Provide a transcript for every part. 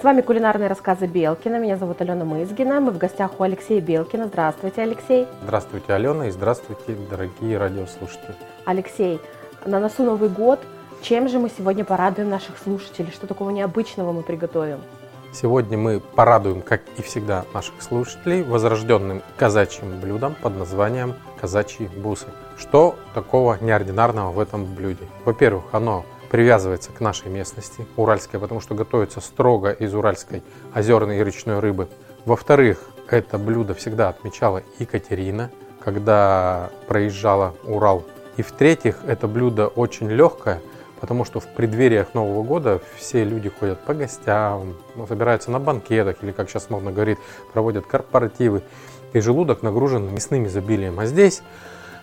С вами кулинарные рассказы Белкина. Меня зовут Алена Мызгина. Мы в гостях у Алексея Белкина. Здравствуйте, Алексей. Здравствуйте, Алена, и здравствуйте, дорогие радиослушатели. Алексей, на носу Новый год. Чем же мы сегодня порадуем наших слушателей? Что такого необычного мы приготовим? Сегодня мы порадуем, как и всегда, наших слушателей возрожденным казачьим блюдом под названием казачьи бусы. Что такого неординарного в этом блюде? Во-первых, оно привязывается к нашей местности, уральской, потому что готовится строго из уральской озерной и речной рыбы. Во-вторых, это блюдо всегда отмечала Екатерина, когда проезжала Урал. И в-третьих, это блюдо очень легкое, потому что в преддвериях Нового года все люди ходят по гостям, ну, собираются на банкетах или, как сейчас модно говорить, проводят корпоративы. И желудок нагружен мясным изобилием. А здесь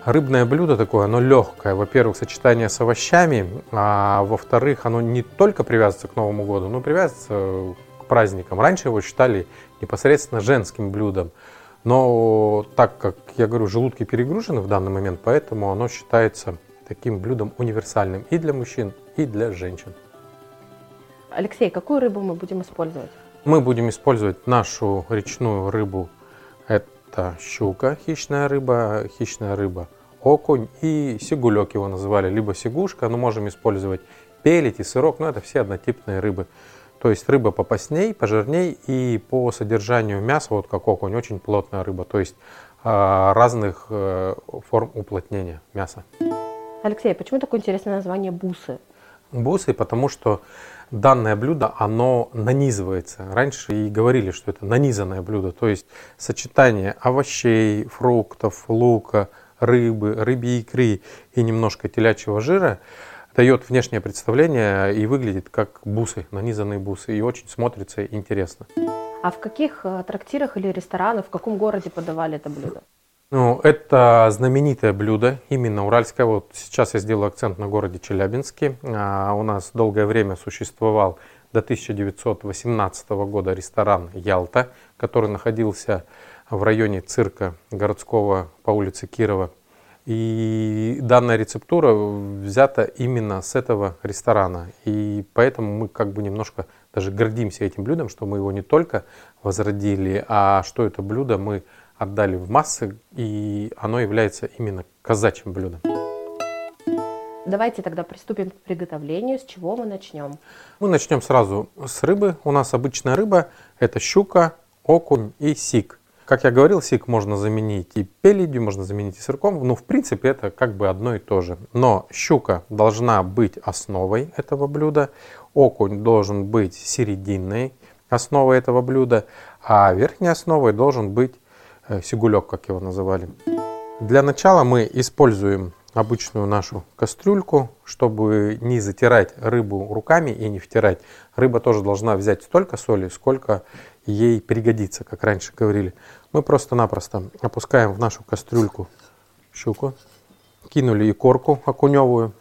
рыбное блюдо такое, оно легкое. Во-первых, сочетание с овощами, а во-вторых, оно не только привязывается к Новому году, но привязывается к праздникам. Раньше его считали непосредственно женским блюдом. Но так как, я говорю, желудки перегружены в данный момент, поэтому оно считается таким блюдом универсальным и для мужчин, и для женщин. Алексей, какую рыбу мы будем использовать? Мы будем использовать нашу речную рыбу. Это щука, хищная рыба, хищная рыба окунь и сигулек его называли, либо сигушка, но можем использовать пелить и сырок, но это все однотипные рыбы. То есть рыба попасней, пожирней и по содержанию мяса, вот как окунь, очень плотная рыба, то есть а, разных э, форм уплотнения мяса. Алексей, почему такое интересное название бусы? Бусы, потому что данное блюдо, оно нанизывается. Раньше и говорили, что это нанизанное блюдо, то есть сочетание овощей, фруктов, лука, рыбы, рыбьей икры и немножко телячьего жира дает внешнее представление и выглядит как бусы, нанизанные бусы, и очень смотрится интересно. А в каких э, трактирах или ресторанах, в каком городе подавали это блюдо? Ну, это знаменитое блюдо, именно уральское. Вот сейчас я сделаю акцент на городе Челябинске. А у нас долгое время существовал до 1918 года ресторан «Ялта», который находился в районе цирка городского по улице Кирова. И данная рецептура взята именно с этого ресторана. И поэтому мы как бы немножко даже гордимся этим блюдом, что мы его не только возродили, а что это блюдо мы отдали в массы, и оно является именно казачьим блюдом. Давайте тогда приступим к приготовлению. С чего мы начнем? Мы начнем сразу с рыбы. У нас обычная рыба – это щука, окунь и сик. Как я говорил, сик можно заменить и пеледью, можно заменить и сырком. Ну, в принципе, это как бы одно и то же. Но щука должна быть основой этого блюда. Окунь должен быть серединной основой этого блюда. А верхней основой должен быть э, сигулек, как его называли. Для начала мы используем обычную нашу кастрюльку, чтобы не затирать рыбу руками и не втирать. Рыба тоже должна взять столько соли, сколько ей пригодится, как раньше говорили. Мы просто-напросто опускаем в нашу кастрюльку щуку, кинули и корку окуневую,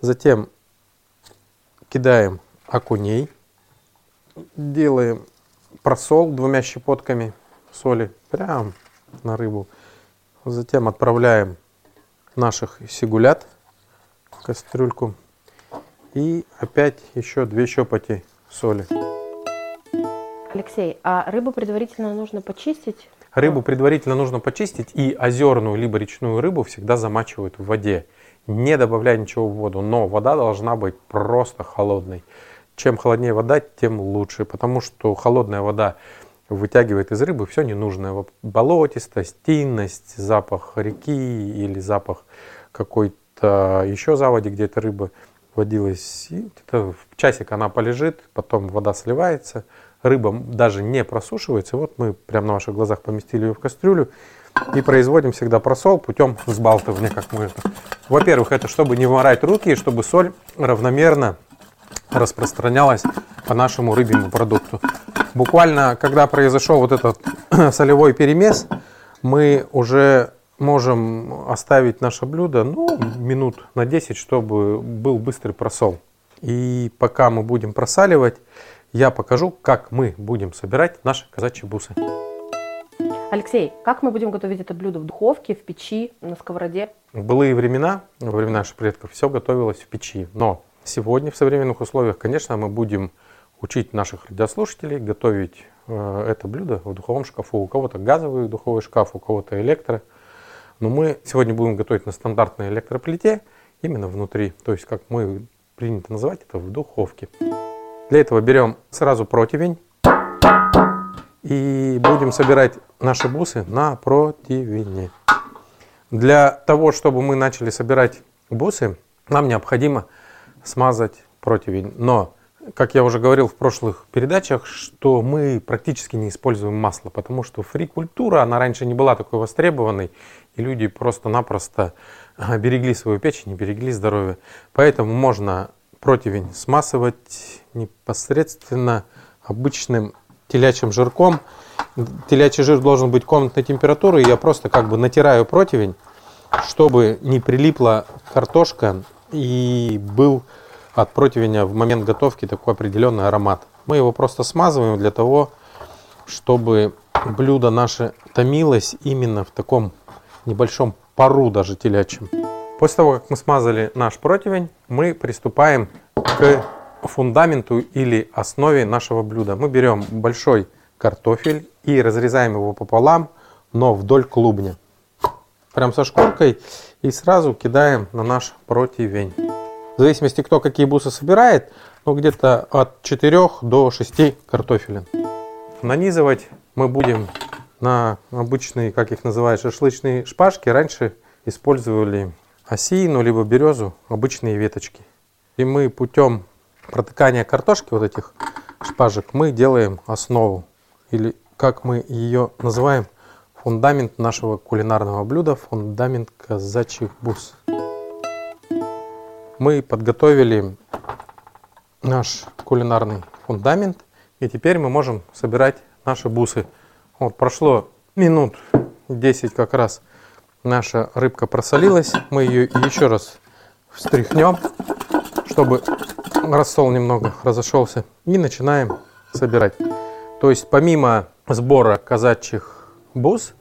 затем кидаем окуней, делаем просол двумя щепотками соли прямо на рыбу, затем отправляем наших сигулят кастрюльку и опять еще две щепоти соли. Алексей, а рыбу предварительно нужно почистить? Рыбу предварительно нужно почистить, и озерную либо речную рыбу всегда замачивают в воде, не добавляя ничего в воду. Но вода должна быть просто холодной. Чем холоднее вода, тем лучше, потому что холодная вода вытягивает из рыбы все ненужное. Болотистость, тинность, запах реки или запах какой-то еще заводи, где эта рыба водилась. И в часик она полежит, потом вода сливается, рыба даже не просушивается. Вот мы прямо на ваших глазах поместили ее в кастрюлю и производим всегда просол путем взбалтывания, как мы это. Во-первых, это чтобы не вморать руки и чтобы соль равномерно распространялась по нашему рыбьему продукту. Буквально, когда произошел вот этот солевой перемес, мы уже можем оставить наше блюдо ну, минут на 10, чтобы был быстрый просол. И пока мы будем просаливать, я покажу, как мы будем собирать наши казачьи бусы. Алексей, как мы будем готовить это блюдо в духовке, в печи, на сковороде? В былые времена, во времена наших предков, все готовилось в печи. Но сегодня в современных условиях, конечно, мы будем учить наших радиослушателей готовить э, это блюдо в духовом шкафу. У кого-то газовый духовой шкаф, у кого-то электро. Но мы сегодня будем готовить на стандартной электроплите, именно внутри. То есть, как мы принято называть это, в духовке. Для этого берем сразу противень и будем собирать наши бусы на противне. Для того, чтобы мы начали собирать бусы, нам необходимо смазать противень. Но, как я уже говорил в прошлых передачах, что мы практически не используем масло, потому что фри-культура, она раньше не была такой востребованной, и люди просто-напросто берегли свою печень, берегли здоровье. Поэтому можно противень смазывать непосредственно обычным телячьим жирком. Телячий жир должен быть комнатной температуры. Я просто как бы натираю противень, чтобы не прилипла картошка и был от противня в момент готовки такой определенный аромат. Мы его просто смазываем для того, чтобы блюдо наше томилось именно в таком небольшом пару даже телячьем. После того, как мы смазали наш противень, мы приступаем к фундаменту или основе нашего блюда. Мы берем большой картофель и разрезаем его пополам, но вдоль клубня. Прям со шкуркой и сразу кидаем на наш противень. В зависимости, кто какие бусы собирает, но где-то от 4 до 6 картофелин. Нанизывать мы будем на обычные, как их называют, шашлычные шпажки. Раньше использовали осину, либо березу, обычные веточки. И мы путем протыкания картошки, вот этих шпажек, мы делаем основу. Или, как мы ее называем, фундамент нашего кулинарного блюда, фундамент казачьих бус. Мы подготовили наш кулинарный фундамент, и теперь мы можем собирать наши бусы. Вот прошло минут 10 как раз наша рыбка просолилась. Мы ее еще раз встряхнем, чтобы рассол немного разошелся. И начинаем собирать. То есть помимо сбора казачьих бус,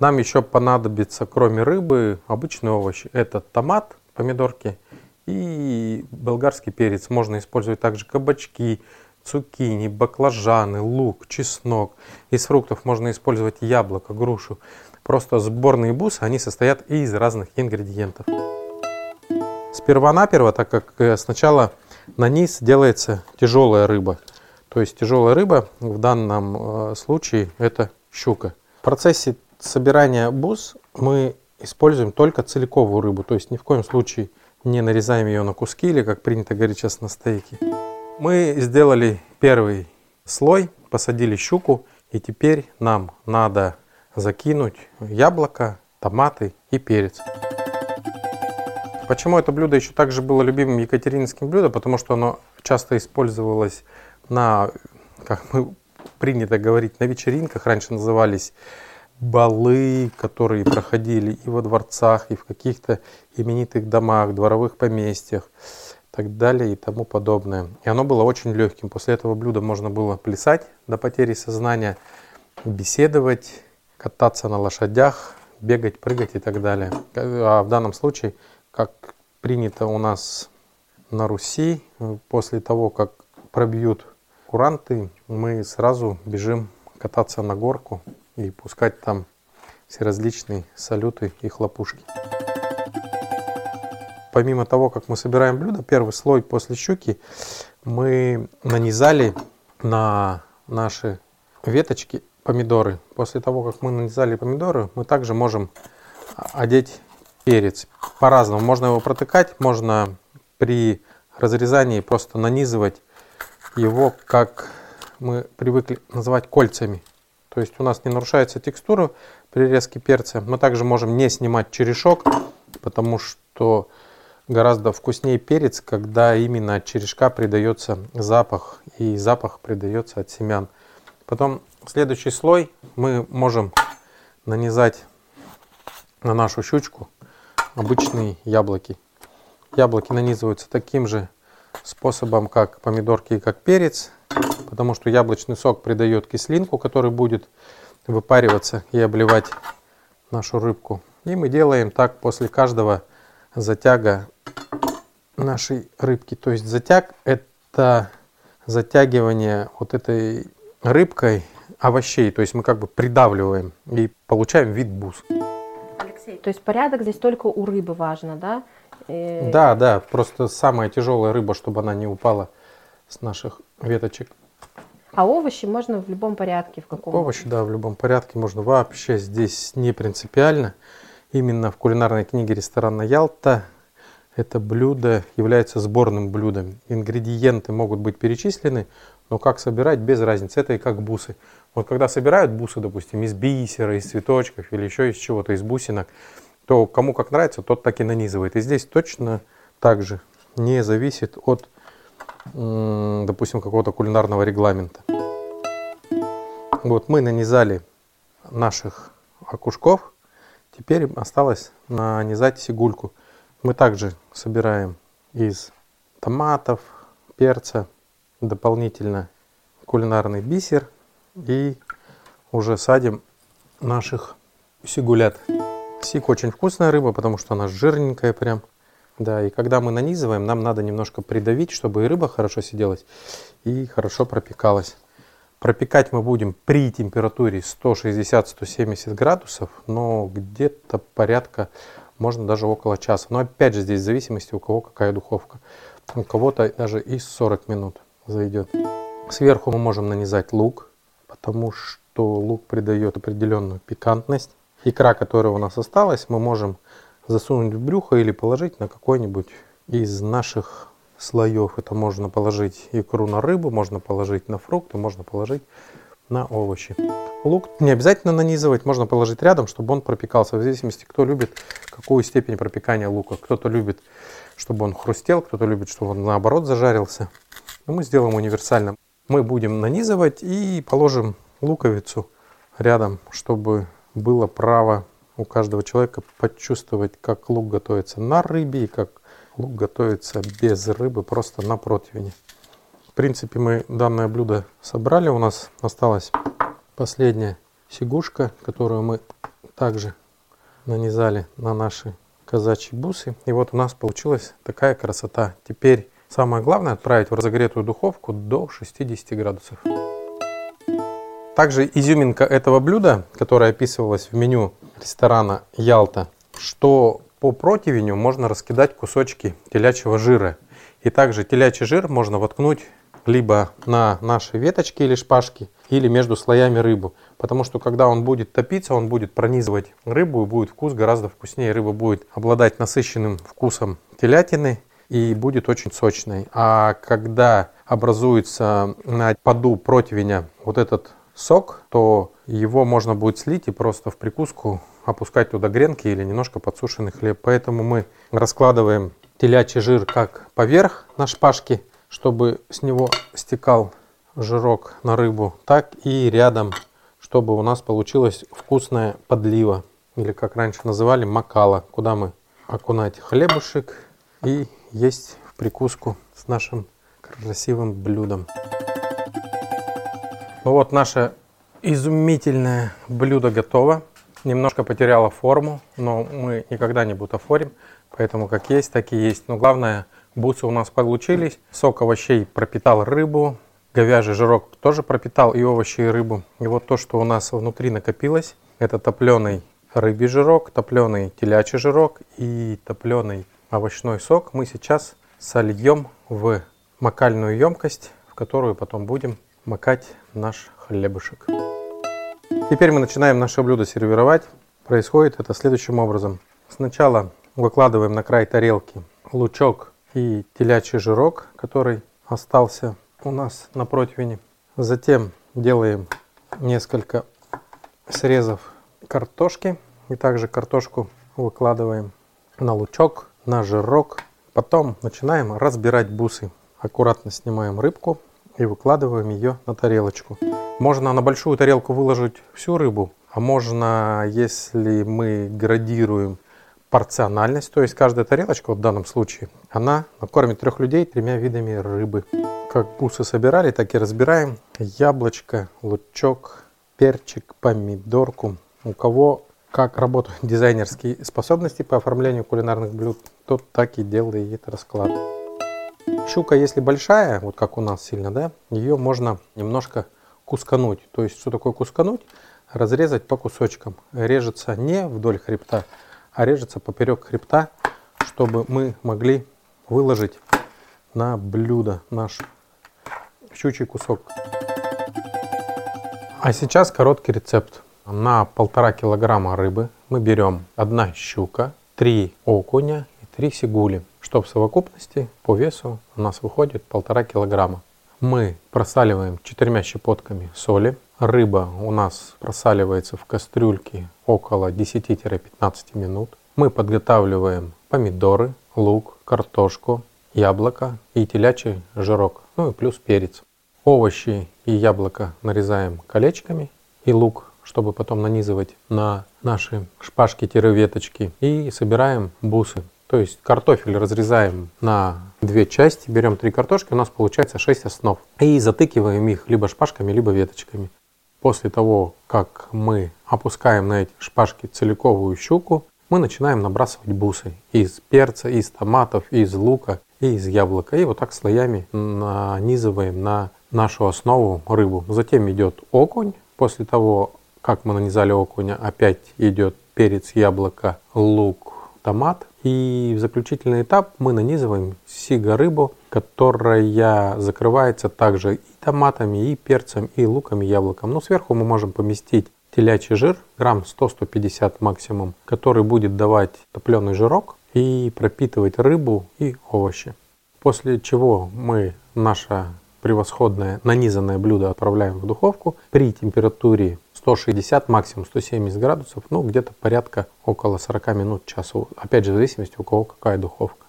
нам еще понадобится, кроме рыбы, обычные овощи. Это томат, помидорки и болгарский перец. Можно использовать также кабачки, цукини, баклажаны, лук, чеснок. Из фруктов можно использовать яблоко, грушу. Просто сборные бусы, они состоят из разных ингредиентов. Сперва-наперво, так как э, сначала на низ делается тяжелая рыба. То есть тяжелая рыба в данном э, случае это щука. Процессе собирания бус мы используем только целиковую рыбу. То есть ни в коем случае не нарезаем ее на куски или, как принято говорить сейчас, на стейки. Мы сделали первый слой, посадили щуку, и теперь нам надо закинуть яблоко, томаты и перец. Почему это блюдо еще также было любимым екатерининским блюдом? Потому что оно часто использовалось на, как мы принято говорить, на вечеринках. Раньше назывались балы, которые проходили и во дворцах, и в каких-то именитых домах, дворовых поместьях и так далее и тому подобное. И оно было очень легким. После этого блюда можно было плясать до потери сознания, беседовать, кататься на лошадях, бегать, прыгать и так далее. А в данном случае, как принято у нас на Руси, после того, как пробьют куранты, мы сразу бежим кататься на горку и пускать там все различные салюты и хлопушки. Помимо того, как мы собираем блюдо, первый слой после щуки мы нанизали на наши веточки помидоры. После того, как мы нанизали помидоры, мы также можем одеть перец. По-разному. Можно его протыкать, можно при разрезании просто нанизывать его, как мы привыкли называть кольцами. То есть у нас не нарушается текстура при резке перца. Мы также можем не снимать черешок, потому что гораздо вкуснее перец, когда именно от черешка придается запах, и запах придается от семян. Потом следующий слой мы можем нанизать на нашу щучку обычные яблоки. Яблоки нанизываются таким же способом, как помидорки и как перец, потому что яблочный сок придает кислинку, который будет выпариваться и обливать нашу рыбку. И мы делаем так после каждого затяга нашей рыбки. То есть затяг это затягивание вот этой рыбкой овощей. То есть мы как бы придавливаем и получаем вид бус. Алексей, то есть порядок здесь только у рыбы важно, да? И... Да, да, просто самая тяжелая рыба, чтобы она не упала с наших веточек. А овощи можно в любом порядке, в каком? Овощи, да, в любом порядке можно вообще здесь не принципиально. Именно в кулинарной книге ресторана Ялта это блюдо является сборным блюдом. Ингредиенты могут быть перечислены, но как собирать без разницы. Это и как бусы. Вот когда собирают бусы, допустим, из бисера, из цветочков или еще из чего-то, из бусинок, то кому как нравится, тот так и нанизывает. И здесь точно так же не зависит от, допустим, какого-то кулинарного регламента. Вот мы нанизали наших окушков, теперь осталось нанизать сигульку. Мы также собираем из томатов, перца, дополнительно кулинарный бисер и уже садим наших сигулят. Сик очень вкусная рыба, потому что она жирненькая прям. Да, и когда мы нанизываем, нам надо немножко придавить, чтобы и рыба хорошо сиделась и хорошо пропекалась. Пропекать мы будем при температуре 160-170 градусов, но где-то порядка можно даже около часа. Но опять же здесь в зависимости у кого какая духовка. У кого-то даже и 40 минут зайдет. Сверху мы можем нанизать лук, потому что лук придает определенную пикантность. Икра, которая у нас осталась, мы можем засунуть в брюхо или положить на какой-нибудь из наших слоев. Это можно положить икру на рыбу, можно положить на фрукты, можно положить на овощи. Лук не обязательно нанизывать, можно положить рядом, чтобы он пропекался. В зависимости, кто любит какую степень пропекания лука. Кто-то любит, чтобы он хрустел, кто-то любит, чтобы он наоборот зажарился. Но мы сделаем универсально. Мы будем нанизывать и положим луковицу рядом, чтобы было право у каждого человека почувствовать, как лук готовится на рыбе и как лук готовится без рыбы, просто на противне. В принципе, мы данное блюдо собрали. У нас осталась последняя сигушка, которую мы также нанизали на наши казачьи бусы. И вот у нас получилась такая красота. Теперь самое главное отправить в разогретую духовку до 60 градусов. Также изюминка этого блюда, которая описывалась в меню ресторана Ялта, что по противню можно раскидать кусочки телячьего жира. И также телячий жир можно воткнуть либо на наши веточки или шпажки, или между слоями рыбу. Потому что когда он будет топиться, он будет пронизывать рыбу и будет вкус гораздо вкуснее. Рыба будет обладать насыщенным вкусом телятины и будет очень сочной. А когда образуется на поду противня вот этот сок, то его можно будет слить и просто в прикуску опускать туда гренки или немножко подсушенный хлеб. Поэтому мы раскладываем телячий жир как поверх на шпажке, чтобы с него стекал жирок на рыбу, так и рядом, чтобы у нас получилась вкусная подлива, или как раньше называли макала, куда мы окунать хлебушек и есть в прикуску с нашим красивым блюдом. Ну вот наше изумительное блюдо готово. Немножко потеряло форму, но мы никогда не бутафорим, поэтому как есть, так и есть. Но главное Бусы у нас получились. Сок овощей пропитал рыбу. Говяжий жирок тоже пропитал и овощи, и рыбу. И вот то, что у нас внутри накопилось, это топленый рыбий жирок, топленый телячий жирок и топленый овощной сок мы сейчас сольем в макальную емкость, в которую потом будем макать наш хлебушек. Теперь мы начинаем наше блюдо сервировать. Происходит это следующим образом. Сначала выкладываем на край тарелки лучок и телячий жирок, который остался у нас на противне. Затем делаем несколько срезов картошки. И также картошку выкладываем на лучок, на жирок. Потом начинаем разбирать бусы. Аккуратно снимаем рыбку и выкладываем ее на тарелочку. Можно на большую тарелку выложить всю рыбу, А можно, если мы градируем порциональность, то есть каждая тарелочка, вот в данном случае, она накормит трех людей тремя видами рыбы. Как бусы собирали, так и разбираем. Яблочко, лучок, перчик, помидорку. У кого как работают дизайнерские способности по оформлению кулинарных блюд, тот так и делает расклад. Щука, если большая, вот как у нас сильно, да, ее можно немножко кускануть. То есть, что такое кускануть? Разрезать по кусочкам. Режется не вдоль хребта, а режется поперек хребта, чтобы мы могли выложить на блюдо наш щучий кусок. А сейчас короткий рецепт. На полтора килограмма рыбы мы берем одна щука, три окуня и три сигули, что в совокупности по весу у нас выходит полтора килограмма. Мы просаливаем четырьмя щепотками соли. Рыба у нас просаливается в кастрюльке около 10-15 минут. Мы подготавливаем помидоры, лук, картошку, яблоко и телячий жирок, ну и плюс перец. Овощи и яблоко нарезаем колечками и лук, чтобы потом нанизывать на наши шпажки-веточки и собираем бусы. То есть картофель разрезаем на две части, берем три картошки, у нас получается 6 основ. И затыкиваем их либо шпажками, либо веточками. После того, как мы опускаем на эти шпажки целиковую щуку, мы начинаем набрасывать бусы из перца, из томатов, из лука и из яблока. И вот так слоями нанизываем на нашу основу рыбу. Затем идет окунь. После того, как мы нанизали окуня, опять идет перец, яблоко, лук, томат. И в заключительный этап мы нанизываем сига рыбу, которая закрывается также и томатами, и перцем, и луком, и яблоком. Но сверху мы можем поместить телячий жир, грамм 100-150 максимум, который будет давать топленый жирок и пропитывать рыбу и овощи. После чего мы наше превосходное нанизанное блюдо отправляем в духовку при температуре 160, максимум 170 градусов, ну где-то порядка около 40 минут, часу. Опять же, в зависимости у кого какая духовка.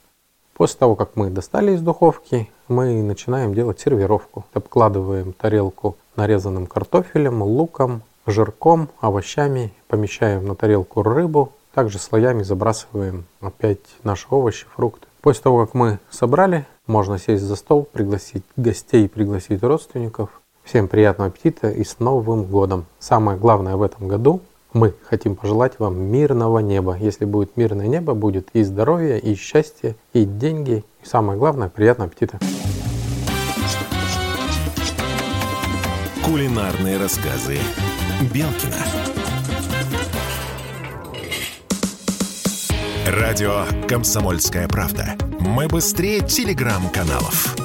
После того, как мы достали из духовки, мы начинаем делать сервировку. Обкладываем тарелку нарезанным картофелем, луком, жирком, овощами, помещаем на тарелку рыбу, также слоями забрасываем опять наши овощи, фрукты. После того, как мы собрали, можно сесть за стол, пригласить гостей, пригласить родственников. Всем приятного аппетита и с Новым годом! Самое главное в этом году мы хотим пожелать вам мирного неба. Если будет мирное небо, будет и здоровье, и счастье, и деньги. И самое главное, приятного аппетита. Кулинарные рассказы Белкина. Радио «Комсомольская правда». Мы быстрее телеграм-каналов.